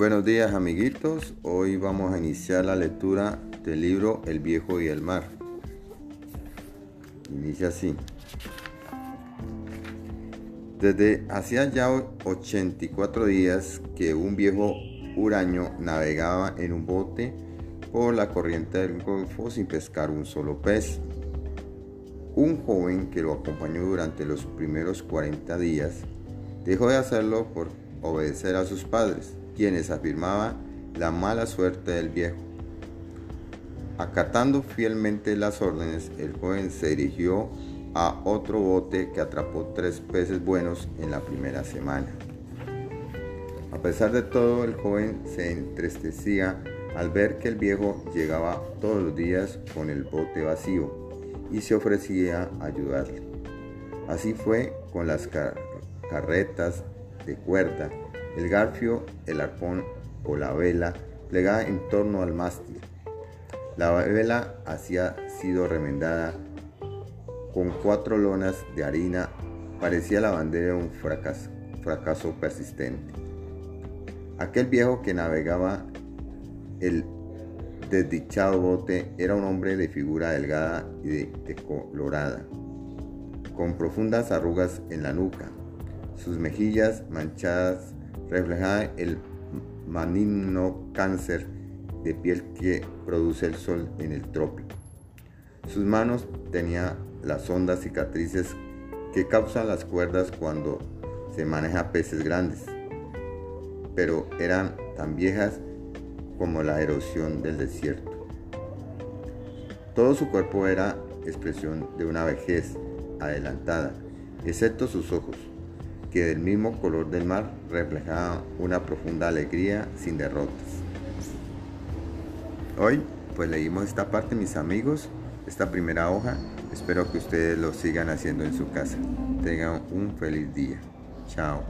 Buenos días amiguitos, hoy vamos a iniciar la lectura del libro El viejo y el mar. Inicia así. Desde hacía ya 84 días que un viejo huraño navegaba en un bote por la corriente del Golfo sin pescar un solo pez. Un joven que lo acompañó durante los primeros 40 días dejó de hacerlo por obedecer a sus padres quienes afirmaban la mala suerte del viejo. Acatando fielmente las órdenes, el joven se dirigió a otro bote que atrapó tres peces buenos en la primera semana. A pesar de todo, el joven se entristecía al ver que el viejo llegaba todos los días con el bote vacío y se ofrecía a ayudarle. Así fue con las carretas de cuerda el garfio, el arpón o la vela plegada en torno al mástil. La vela había sido remendada con cuatro lonas de harina, parecía la bandera de un fracaso, persistente. Aquel viejo que navegaba el desdichado bote era un hombre de figura delgada y decolorada, con profundas arrugas en la nuca, sus mejillas manchadas reflejaba el maligno cáncer de piel que produce el sol en el trópico. Sus manos tenían las hondas cicatrices que causan las cuerdas cuando se maneja peces grandes, pero eran tan viejas como la erosión del desierto. Todo su cuerpo era expresión de una vejez adelantada, excepto sus ojos, que del mismo color del mar reflejaba una profunda alegría sin derrotas. Hoy pues leímos esta parte mis amigos, esta primera hoja, espero que ustedes lo sigan haciendo en su casa. Tengan un feliz día. Chao.